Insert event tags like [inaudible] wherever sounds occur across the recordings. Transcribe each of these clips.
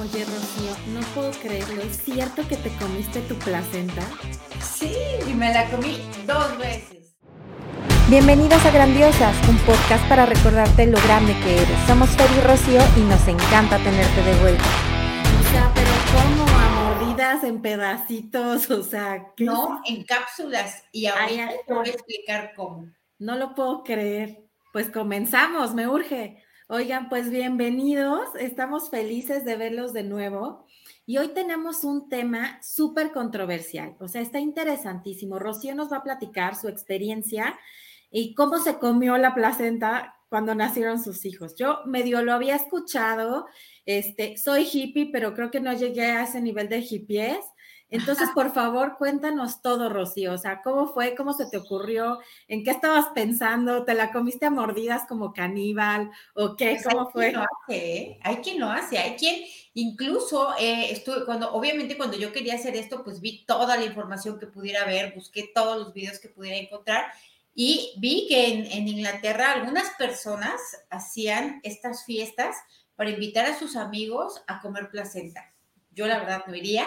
Oye, Rocío, no puedo creerlo. ¿Es cierto que te comiste tu placenta? Sí, y me la comí dos veces. Bienvenidos a Grandiosas, un podcast para recordarte lo grande que eres. Somos Fer y Rocío y nos encanta tenerte de vuelta. O sea, pero ¿cómo? ¿A mordidas en pedacitos? O sea, ¿qué No, en cápsulas. Y ahora te voy a explicar cómo. No lo puedo creer. Pues comenzamos, me urge. Oigan, pues bienvenidos. Estamos felices de verlos de nuevo. Y hoy tenemos un tema súper controversial. O sea, está interesantísimo. Rocío nos va a platicar su experiencia y cómo se comió la placenta cuando nacieron sus hijos. Yo medio lo había escuchado. Este, soy hippie, pero creo que no llegué a ese nivel de hippies. Entonces, por favor, cuéntanos todo, Rocío. O sea, ¿cómo fue? ¿Cómo se te ocurrió? ¿En qué estabas pensando? ¿Te la comiste a mordidas como caníbal? ¿O qué? Pues ¿Cómo fue? Quien hace, ¿eh? Hay quien lo hace, hay quien incluso eh, estuve, cuando, obviamente cuando yo quería hacer esto, pues vi toda la información que pudiera ver, busqué todos los videos que pudiera encontrar y vi que en, en Inglaterra algunas personas hacían estas fiestas para invitar a sus amigos a comer placenta. Yo la verdad no iría,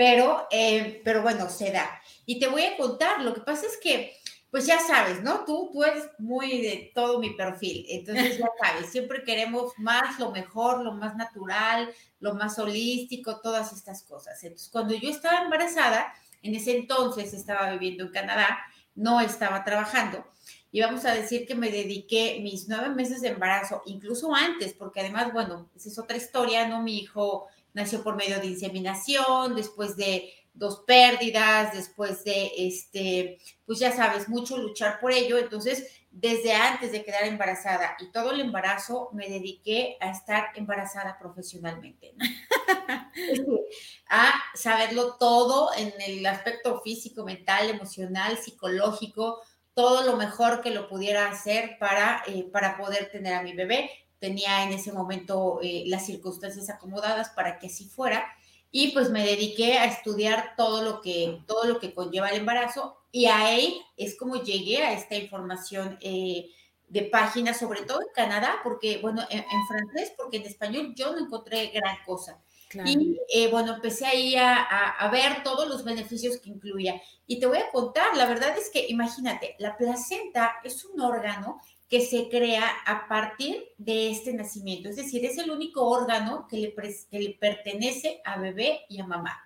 pero, eh, pero bueno, se da. Y te voy a contar, lo que pasa es que, pues ya sabes, ¿no? Tú, tú eres muy de todo mi perfil, entonces ya [laughs] sabes, siempre queremos más, lo mejor, lo más natural, lo más holístico, todas estas cosas. Entonces, cuando yo estaba embarazada, en ese entonces estaba viviendo en Canadá, no estaba trabajando, y vamos a decir que me dediqué mis nueve meses de embarazo, incluso antes, porque además, bueno, esa es otra historia, ¿no? Mi hijo nació por medio de inseminación, después de dos pérdidas, después de, este, pues ya sabes, mucho luchar por ello. Entonces, desde antes de quedar embarazada y todo el embarazo, me dediqué a estar embarazada profesionalmente, [laughs] a saberlo todo en el aspecto físico, mental, emocional, psicológico, todo lo mejor que lo pudiera hacer para, eh, para poder tener a mi bebé tenía en ese momento eh, las circunstancias acomodadas para que así fuera y pues me dediqué a estudiar todo lo que todo lo que conlleva el embarazo y ahí es como llegué a esta información eh, de páginas, sobre todo en Canadá, porque bueno, en, francés, porque en español yo no encontré gran cosa. Y eh, bueno, empecé ahí a, a, ver todos los beneficios que incluía. Y te voy a contar, la verdad es que imagínate, la placenta es un órgano que se crea a partir de este nacimiento. Es decir, es el único órgano que le, que le pertenece a bebé y a mamá.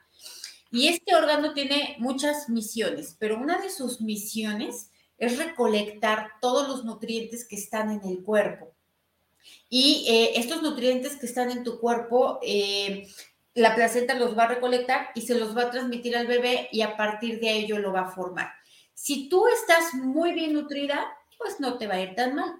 Y este órgano tiene muchas misiones, pero una de sus misiones es recolectar todos los nutrientes que están en el cuerpo. Y eh, estos nutrientes que están en tu cuerpo, eh, la placenta los va a recolectar y se los va a transmitir al bebé y a partir de ello lo va a formar. Si tú estás muy bien nutrida, pues no te va a ir tan mal.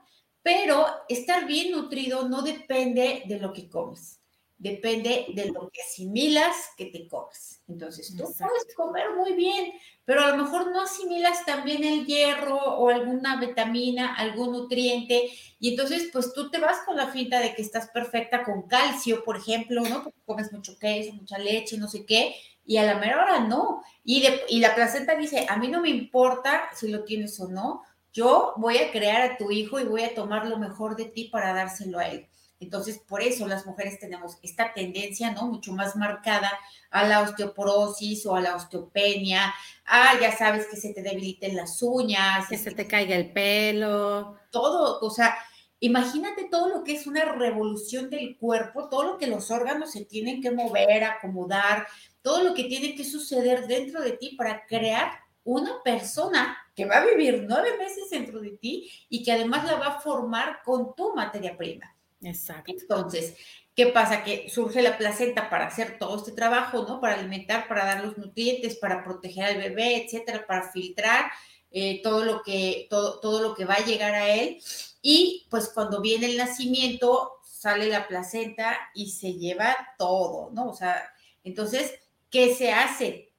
Pero estar bien nutrido no depende de lo que comes, depende de lo que asimilas que te comes. Entonces, tú puedes comer muy bien, pero a lo mejor no asimilas también el hierro o alguna vitamina, algún nutriente, y entonces, pues tú te vas con la finta de que estás perfecta con calcio, por ejemplo, ¿no? Porque comes mucho queso, mucha leche, no sé qué, y a la mera hora no. Y, y la placenta dice, a mí no me importa si lo tienes o no, yo voy a crear a tu hijo y voy a tomar lo mejor de ti para dárselo a él. Entonces, por eso las mujeres tenemos esta tendencia, ¿no? Mucho más marcada a la osteoporosis o a la osteopenia. Ah, ya sabes que se te debiliten las uñas. Que se te caiga el pelo. Todo, o sea, imagínate todo lo que es una revolución del cuerpo, todo lo que los órganos se tienen que mover, acomodar, todo lo que tiene que suceder dentro de ti para crear una persona que va a vivir nueve meses dentro de ti y que además la va a formar con tu materia prima. Exacto. Entonces, ¿qué pasa? Que surge la placenta para hacer todo este trabajo, ¿no? Para alimentar, para dar los nutrientes, para proteger al bebé, etcétera, para filtrar eh, todo, lo que, todo, todo lo que va a llegar a él. Y pues cuando viene el nacimiento, sale la placenta y se lleva todo, ¿no? O sea, entonces, ¿qué se hace?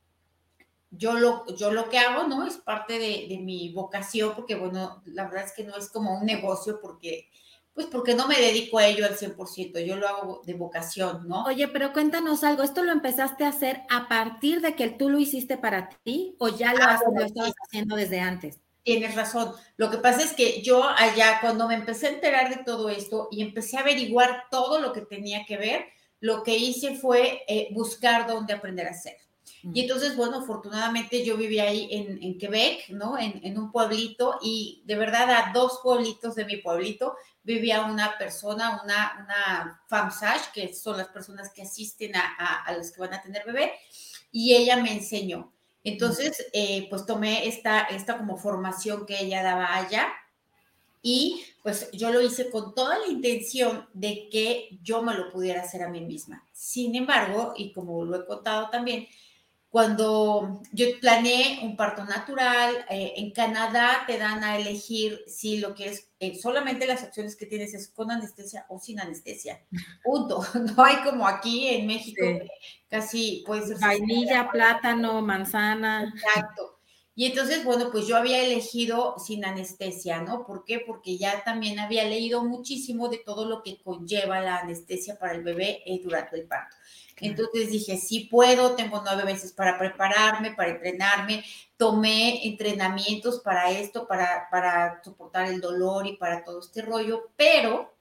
yo lo, yo lo que hago, ¿no? Es parte de, mi vocación, porque bueno, la verdad es que no es como un negocio, porque, pues porque no me dedico a ello al 100%, yo lo hago de vocación, ¿no? Oye, pero cuéntanos algo, ¿esto lo empezaste a hacer a partir de que tú lo hiciste para ti o ya lo, ah, estabas haciendo desde antes? Tienes razón. Lo que pasa es que yo allá, cuando me empecé a enterar de todo esto y empecé a averiguar todo lo que tenía que ver, lo que hice fue eh, buscar dónde aprender a hacer. Y entonces, bueno, afortunadamente yo vivía ahí en, en Quebec, ¿no? En, en, un pueblito y de verdad a dos pueblitos de mi pueblito vivía una persona, una, una FAMSAGE, que son las personas que asisten a, a, a los que van a tener bebé, y ella me enseñó. Entonces, eh, pues tomé esta, esta como formación que ella daba allá y pues yo lo hice con toda la intención de que yo me lo pudiera hacer a mí misma. Sin embargo, y como lo he contado también, cuando yo planeé un parto natural, eh, en Canadá te dan a elegir si lo quieres, eh, solamente las opciones que tienes es con anestesia o sin anestesia. Punto. [laughs] No hay como aquí en México, sí. casi puede ser. Vainilla, plátano, manzana. Exacto. Y entonces, bueno, pues yo había elegido sin anestesia, ¿no? ¿Por qué? Porque ya también había leído muchísimo de todo lo que conlleva la anestesia para el bebé eh, durante el parto. Entonces dije, sí puedo, tengo nueve meses para prepararme, para entrenarme, tomé entrenamientos para esto, para, para soportar el dolor y para todo este rollo, pero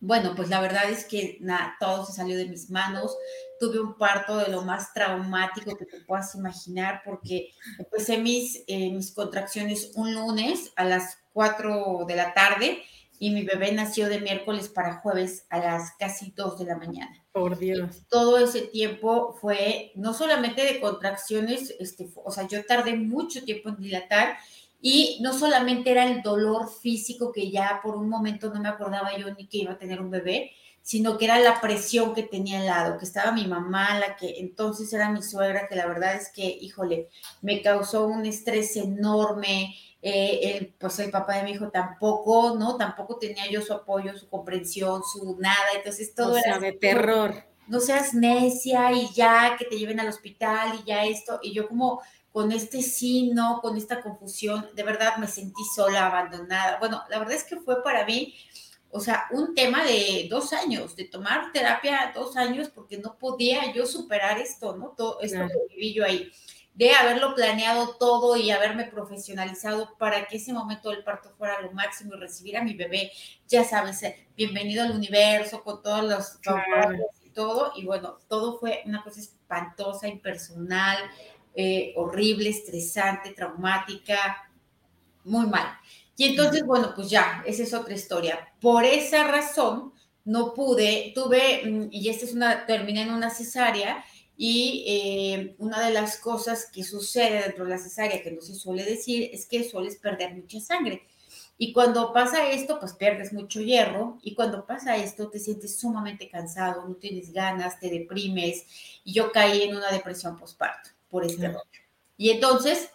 bueno, pues la verdad es que nada, todo se salió de mis manos. Tuve un parto de lo más traumático que te puedas imaginar porque empecé mis, eh, mis contracciones un lunes a las 4 de la tarde y mi bebé nació de miércoles para jueves a las casi 2 de la mañana. Por Dios. Todo ese tiempo fue no solamente de contracciones, este, o sea, yo tardé mucho tiempo en dilatar y no solamente era el dolor físico que ya por un momento no me acordaba yo ni que iba a tener un bebé, sino que era la presión que tenía al lado, que estaba mi mamá, la que entonces era mi suegra, que la verdad es que, híjole, me causó un estrés enorme, eh, el, pues el papá de mi hijo tampoco, ¿no? Tampoco tenía yo su apoyo, su comprensión, su nada, entonces todo o sea, era... de terror. No seas necia y ya que te lleven al hospital y ya esto, y yo como con este sí, no, con esta confusión, de verdad me sentí sola, abandonada. Bueno, la verdad es que fue para mí, o sea, un tema de dos años, de tomar terapia dos años porque no podía yo superar esto, ¿no? Todo esto claro. que viví yo ahí de haberlo planeado todo y haberme profesionalizado para que ese momento del parto fuera lo máximo y recibir a mi bebé, ya sabes, eh, bienvenido al universo con todos los claro. todo. Y bueno, todo fue una cosa espantosa, impersonal, eh, horrible, estresante, traumática, muy mal. Y entonces, bueno, pues ya, esa es otra historia. Por esa razón, no pude, tuve, mm, y esta es una, terminé en una cesárea, y eh, una de las cosas que sucede dentro de la cesárea, que no se suele decir, es que sueles perder mucha sangre. Y cuando pasa esto, pues pierdes mucho hierro. Y cuando pasa esto, te sientes sumamente cansado, no tienes ganas, te deprimes. Y yo caí en una depresión postparto por este rollo. Y entonces,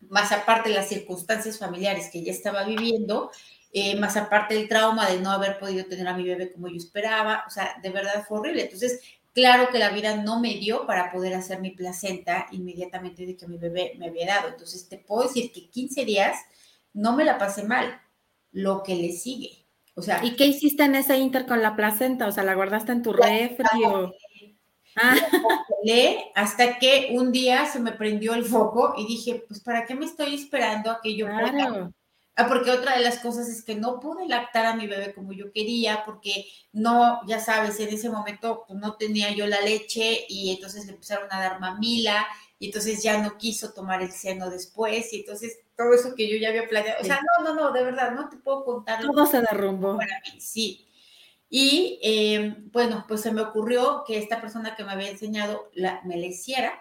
más aparte de las circunstancias familiares que ya estaba viviendo, eh, más aparte del trauma de no haber podido tener a mi bebé como yo esperaba, o sea, de verdad fue horrible. Entonces, Claro que la vida no me dio para poder hacer mi placenta inmediatamente de que mi bebé me había dado. Entonces, te puedo decir que 15 días no me la pasé mal, lo que le sigue. O sea, ¿Y qué hiciste en ese inter con la placenta? O sea, ¿la guardaste en tu refri o...? Ah. hasta que un día se me prendió el foco y dije, pues, ¿para qué me estoy esperando a que yo claro. pueda Ah, porque otra de las cosas es que no pude lactar a mi bebé como yo quería, porque no, ya sabes, en ese momento pues, no tenía yo la leche y entonces le empezaron a dar mamila y entonces ya no quiso tomar el seno después y entonces todo eso que yo ya había planeado, o sea, no, no, no, de verdad, no te puedo contar. Todo se derrumbó. Para mí, sí. Y eh, bueno, pues se me ocurrió que esta persona que me había enseñado la, me la hiciera,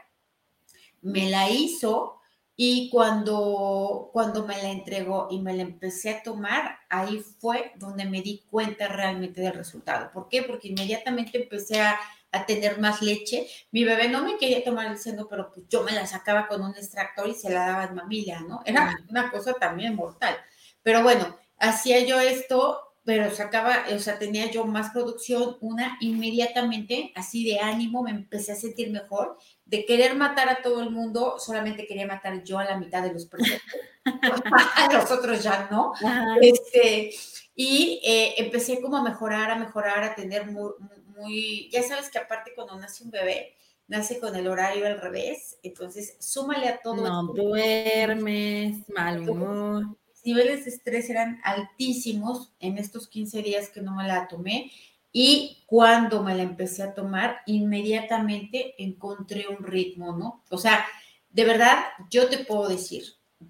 me la hizo y cuando, cuando me la entregó y me la empecé a tomar, ahí fue donde me di cuenta realmente del resultado. ¿Por qué? Porque inmediatamente empecé a, a tener más leche. Mi bebé no me quería tomar el seno, pero pues yo me la sacaba con un extractor y se la daba en mamila, ¿no? Era una cosa también mortal. Pero bueno, hacía yo esto, pero sacaba, o sea, tenía yo más producción, una inmediatamente, así de ánimo, me empecé a sentir mejor de querer matar a todo el mundo, solamente quería matar yo a la mitad de los presentes. [laughs] a los otros ya no. Este, y eh, empecé como a mejorar, a mejorar, a tener muy, muy, ya sabes que aparte cuando nace un bebé, nace con el horario al revés, entonces súmale a todo. No esto. duermes, mal humor. Niveles de estrés eran altísimos en estos 15 días que no me la tomé Y cuando me la empecé a tomar, inmediatamente encontré un ritmo, ¿no? O sea, de verdad, yo te puedo decir,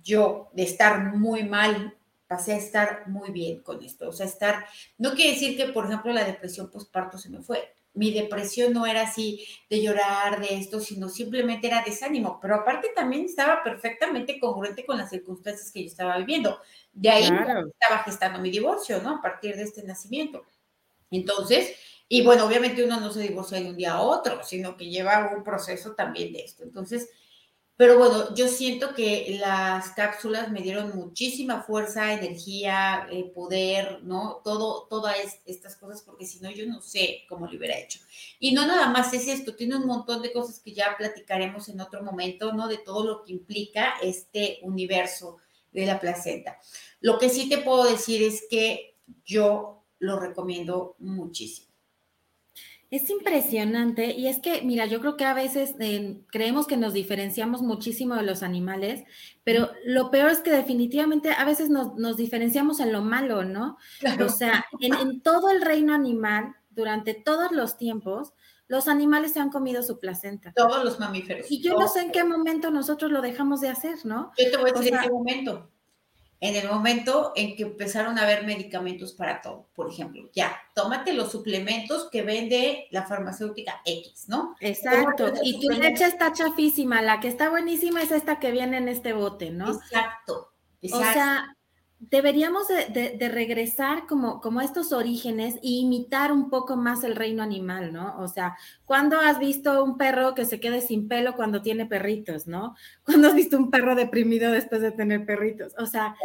yo de estar muy mal, pasé a estar muy bien con esto. O sea, estar, no quiere decir que, por ejemplo, la depresión postparto se me fue. Mi depresión no era así de llorar, de esto, sino simplemente era desánimo. Pero aparte también estaba perfectamente congruente con las circunstancias que yo estaba viviendo. De ahí estaba gestando mi divorcio, ¿no? A partir de este nacimiento. Entonces, y bueno, obviamente uno no se divorcia de un día a otro, sino que lleva un proceso también de esto. Entonces, pero bueno, yo siento que las cápsulas me dieron muchísima fuerza, energía, eh, poder, ¿no? Todo, todas estas cosas, porque si no, yo no sé cómo lo hubiera hecho. Y no nada más es esto, tiene un montón de cosas que ya platicaremos en otro momento, ¿no? De todo lo que implica este universo de la placenta. Lo que sí te puedo decir es que yo lo recomiendo muchísimo. Es impresionante y es que, mira, yo creo que a veces eh, creemos que nos diferenciamos muchísimo de los animales, pero lo peor es que definitivamente a veces nos, diferenciamos en lo malo, ¿no? O sea, en, en, todo el reino animal, durante todos los tiempos, los animales se han comido su placenta. Todos los mamíferos. Y yo no sé en qué momento nosotros lo dejamos de hacer, ¿no? Yo te voy a decir en qué momento en el momento en que empezaron a haber medicamentos para todo, por ejemplo, ya, tómate los suplementos que vende la farmacéutica X, ¿no? Exacto, y tu leche está chafísima, la que está buenísima es esta que viene en este bote, ¿no? Exacto. exacto. O sea, deberíamos de, regresar como, a estos orígenes e imitar un poco más el reino animal, ¿no? O sea, ¿cuándo has visto un perro que se quede sin pelo cuando tiene perritos, ¿no? ¿Cuándo has visto un perro deprimido después de tener perritos? O sea,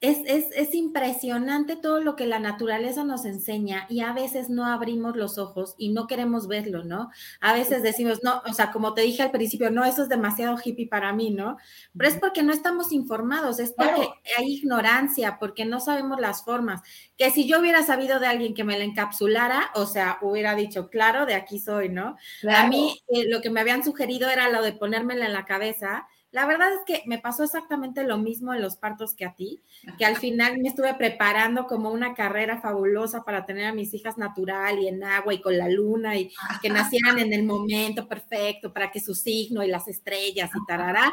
es, impresionante todo lo que la naturaleza nos enseña y a veces no abrimos los ojos y no queremos verlo, ¿no? A veces decimos, no, o sea, como te dije al principio, no, eso es demasiado hippie para mí, ¿no? Pero es porque no estamos informados, es porque hay ignorancia, porque no sabemos las formas. Que si yo hubiera sabido de alguien que me la encapsulara, o sea, hubiera dicho, claro, de aquí soy, ¿no? A mí eh, lo que me habían sugerido era lo de ponérmela en la cabeza la verdad es que me pasó exactamente lo mismo en los partos que a ti, que al final me estuve preparando como una carrera fabulosa para tener a mis hijas natural y en agua y con la luna y que [laughs] nacieran en el momento perfecto para que su signo y las estrellas y tarará.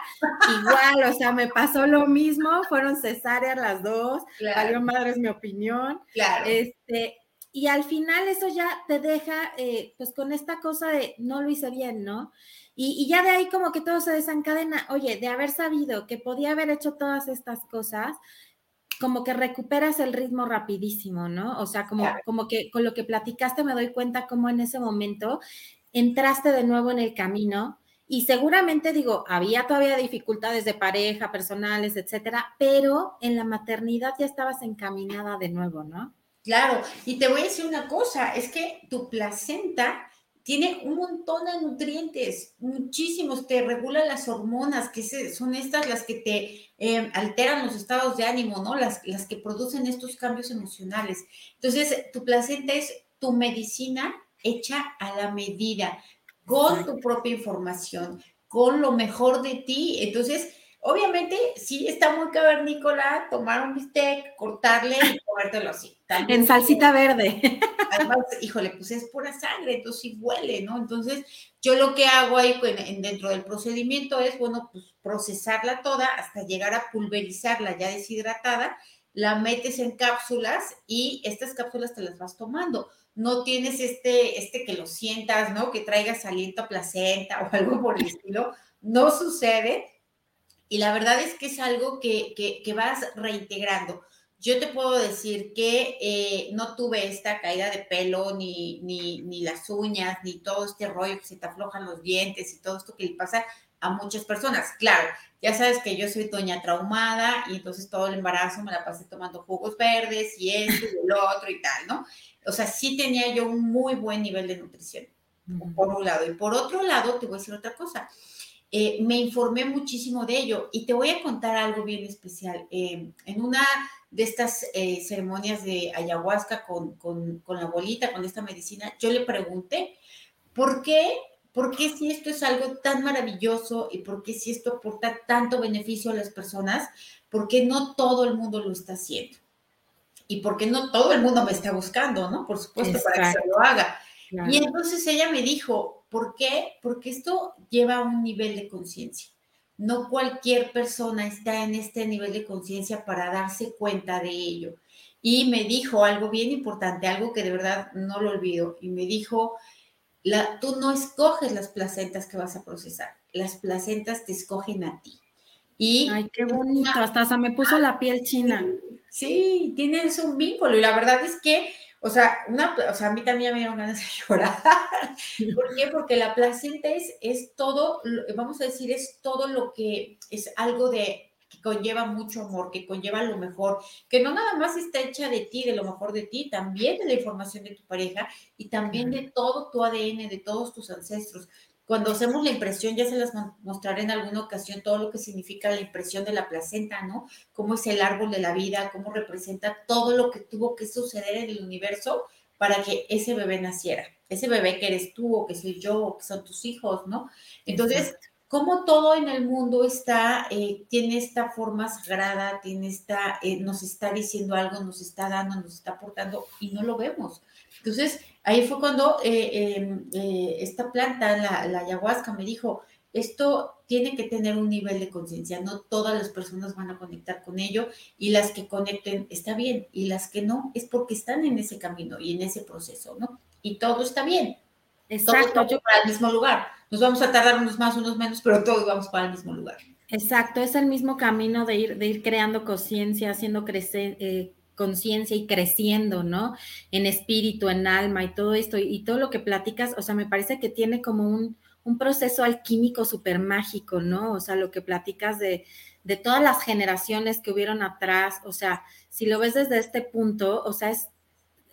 Igual, o sea, me pasó lo mismo, fueron cesáreas las dos, valió madres mi opinión. Claro. Este, y al final eso ya te deja eh, pues con esta cosa de no lo hice bien, ¿no? Y, ya de ahí como que todo se desencadena, oye, de haber sabido que podía haber hecho todas estas cosas, como que recuperas el ritmo rapidísimo, ¿no? O sea, como, como que con lo que platicaste me doy cuenta como en ese momento entraste de nuevo en el camino y seguramente digo, había todavía dificultades de pareja, personales, etcétera, pero en la maternidad ya estabas encaminada de nuevo, ¿no? Claro, y te voy a decir una cosa, es que tu placenta tiene un montón de nutrientes, muchísimos, te regula las hormonas, que son estas las que te em, alteran los estados de ánimo, ¿no? Las, las que producen estos cambios emocionales. Entonces, tu placenta es tu medicina hecha a la medida, con tu propia información, con lo mejor de ti. Entonces, Obviamente, sí está muy cavernícola tomar un bistec, cortarle y comértelo así. en salsita verde. Además, híjole, pues es pura sangre, entonces sí huele, ¿no? Entonces, yo lo que hago ahí pues, dentro del procedimiento es, bueno, pues procesarla toda hasta llegar a pulverizarla ya deshidratada, la metes en cápsulas y estas cápsulas te las vas tomando. No tienes este, este que lo sientas, ¿no? Que traigas aliento a placenta o algo por el estilo. No sucede y la verdad es que es algo que, que, vas reintegrando. Yo te puedo decir que eh, no tuve esta caída de pelo, ni, ni, ni, las uñas, ni todo este rollo que se te aflojan los dientes y todo esto que le pasa a muchas personas. Claro, ya sabes que yo soy doña traumada y entonces todo el embarazo me la pasé tomando jugos verdes y esto y lo otro y tal, ¿no? O sea, sí tenía yo un muy buen nivel de nutrición, por un lado. Y por otro lado, te voy a decir otra cosa. Eh, me informé muchísimo de ello y te voy a contar algo bien especial. Eh, en una de estas eh, ceremonias de ayahuasca con, con, con, la abuelita, con esta medicina, yo le pregunté, ¿por qué? ¿Por qué si esto es algo tan maravilloso y por qué si esto aporta tanto beneficio a las personas? ¿Por qué no todo el mundo lo está haciendo? y porque no todo el mundo me está buscando, ¿no? Por supuesto, para que se lo haga. Y entonces ella me dijo, ¿por qué? Porque esto lleva a un nivel de conciencia. No cualquier persona está en este nivel de conciencia para darse cuenta de ello. Y me dijo algo bien importante, algo que de verdad no lo olvido, y me dijo, la, tú no escoges las placentas que vas a procesar, las placentas te escogen a ti. Y Ay, qué bonito, hasta se me puso la piel china. Sí, tienes un vínculo y la verdad es que, o sea, una, o sea, a mí también me dieron ganas de [laughs] llorar. ¿Por qué? Porque la placenta es, es todo, vamos a decir, es todo lo que es algo de que conlleva mucho amor, que conlleva lo mejor, que no nada más está hecha de ti, de lo mejor de ti, también de la información de tu pareja y también de todo tu ADN, de todos tus ancestros. Cuando hacemos la impresión, ya se las mostraré en alguna ocasión todo lo que significa la impresión de la placenta, ¿no? Cómo es el árbol de la vida, cómo representa todo lo que tuvo que suceder en el universo para que ese bebé naciera. Ese bebé que eres tú, o que soy yo, o que son tus hijos, ¿no? Entonces, cómo todo en el mundo está, eh, tiene esta forma sagrada, tiene esta, eh, nos está diciendo algo, nos está dando, nos está aportando y no lo vemos. Entonces, ahí fue cuando eh, em, eh, esta planta, la, ayahuasca, me dijo, esto tiene que tener un nivel de conciencia, no todas las personas van a conectar con ello y las que conecten está bien y las que no es porque están en ese camino y en ese proceso, ¿no? Y todo está bien. Exacto. Todos vamos para el mismo lugar. Nos vamos a tardar unos más, unos menos, pero todos vamos para el mismo lugar. Exacto, es el mismo camino de ir, de ir creando conciencia, haciendo crecer, eh, conciencia y creciendo, ¿no? En espíritu, en alma y todo esto, y, todo lo que platicas, o sea, me parece que tiene como un, un proceso alquímico súper mágico, ¿no? O sea, lo que platicas de, de todas las generaciones que hubieron atrás, o sea, si lo ves desde este punto, o sea, es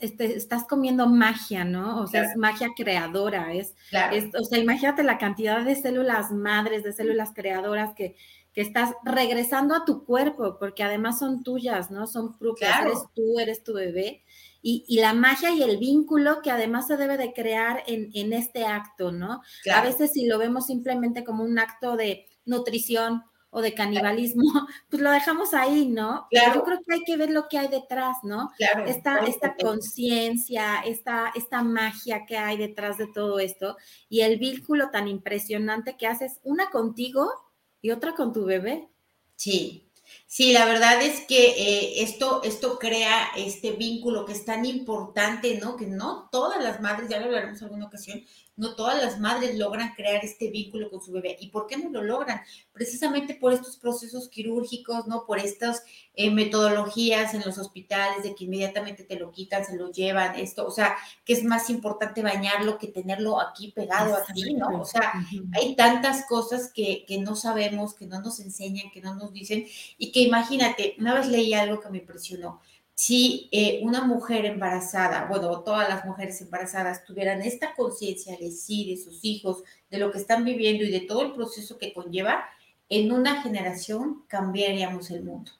este, estás comiendo magia, ¿no? O sea, es magia creadora, es, es, o sea, imagínate la cantidad de células madres, de células creadoras que, que estás regresando a tu cuerpo, porque además son tuyas, ¿no? Son propias, eres tú, eres tu bebé. Y, y, la magia y el vínculo que además se debe de crear en, en este acto, ¿no? A veces si lo vemos simplemente como un acto de nutrición o de canibalismo, [laughs] pues lo dejamos ahí, ¿no? Pero yo creo que hay que ver lo que hay detrás, ¿no? Claro, esta esta conciencia, esta, esta magia que hay detrás de todo esto y el vínculo tan impresionante que haces, una contigo y otra con tu bebé. Sí, sí, la verdad es que eh, esto, esto crea este vínculo que es tan importante, ¿no? Que no todas las madres, ya lo hablaremos en alguna ocasión, no todas las madres logran crear este vínculo con su bebé. ¿Y por qué no lo logran? Precisamente por estos procesos quirúrgicos, ¿no? Por estas eh, metodologías en los hospitales de que inmediatamente te lo quitan, se lo llevan, esto, o sea, que es más importante bañarlo que tenerlo aquí pegado a ti, ¿no? O sea, hay tantas cosas que, que no sabemos, que no nos enseñan, que no nos dicen, y que imagínate, una vez leí algo que me impresionó si eh, una mujer embarazada, bueno, todas las mujeres embarazadas tuvieran esta conciencia de sí, de sus hijos, de lo que están viviendo y de todo el proceso que conlleva, en una generación cambiaríamos el mundo.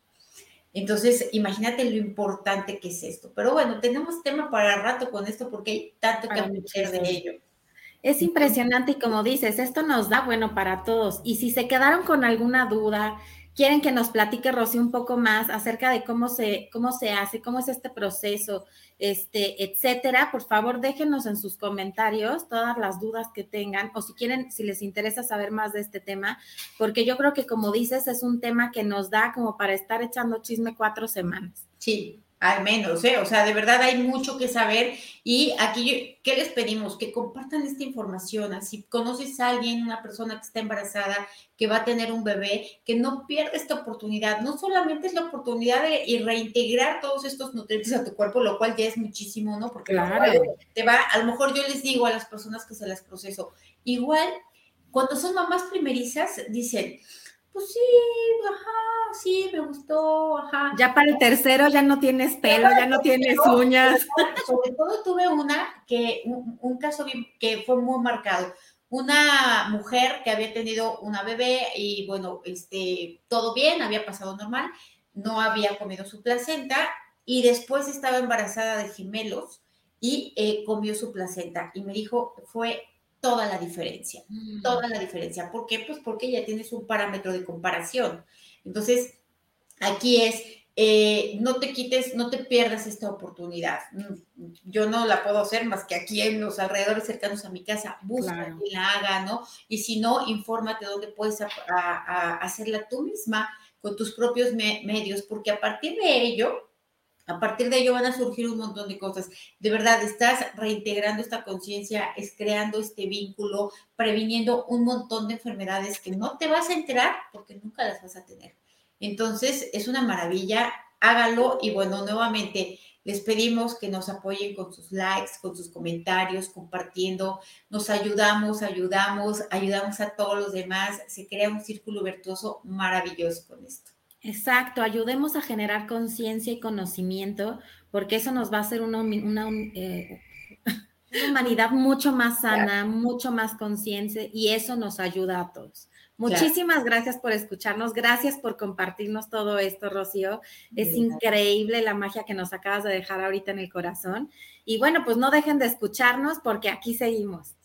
Entonces, imagínate lo importante que es esto. Pero bueno, tenemos tema para rato con esto porque hay tanto que aprender de ello. Es impresionante y como dices, esto nos da bueno para todos. Y si se quedaron con alguna duda, quieren que nos platique Rosy un poco más acerca de cómo se, cómo se hace, cómo es este proceso, este, etcétera, por favor déjenos en sus comentarios todas las dudas que tengan o si quieren, si les interesa saber más de este tema, porque yo creo que como dices, es un tema que nos da como para estar echando chisme cuatro semanas. Sí, al menos, ¿eh? O sea, de verdad hay mucho que saber y aquí, ¿qué les pedimos? Que compartan esta información. Si conoces a alguien, una persona que está embarazada, que va a tener un bebé, que no pierda esta oportunidad. No solamente es la oportunidad de reintegrar todos estos nutrientes a tu cuerpo, lo cual ya es muchísimo, ¿no? Porque te va, a lo mejor yo les digo a las personas que se las proceso, igual, cuando son mamás primerizas, dicen, pues sí, ajá, sí, me gustó, ajá. Ya para el tercero ya no tienes pelo, ya no tienes uñas. Sobre todo tuve una que, un, caso que fue muy marcado. Una mujer que había tenido una bebé y bueno, este, todo bien, había pasado normal, no había comido su placenta y después estaba embarazada de gemelos y eh, comió su placenta y me dijo, fue toda la diferencia, mm. toda la diferencia. ¿Por qué? Pues porque ya tienes un parámetro de comparación. Entonces, aquí es eh, no te quites, no te pierdas esta oportunidad. Yo no la puedo hacer más que aquí en los alrededores cercanos a mi casa. Busca que la haga, ¿no? Y si no, infórmate dónde puedes hacerla tú misma con tus propios medios, porque a partir de ello, a partir de ello van a surgir un montón de cosas. De verdad, estás reintegrando esta conciencia, es creando este vínculo, previniendo un montón de enfermedades que no te vas a enterar porque nunca las vas a tener. Entonces, es una maravilla, hágalo y bueno, nuevamente les pedimos que nos apoyen con sus likes, con sus comentarios, compartiendo, nos ayudamos, ayudamos, ayudamos a todos los demás, se crea un círculo virtuoso maravilloso con esto. Exacto, ayudemos a generar conciencia y conocimiento, porque eso nos va a hacer una, una, eh, [laughs] una humanidad mucho más sana, mucho más consciente, y eso nos ayuda a todos. Muchísimas gracias por escucharnos, gracias por compartirnos todo esto, Rocío. Es increíble la magia que nos acabas de dejar ahorita en el corazón. Y bueno, pues no dejen de escucharnos porque aquí seguimos.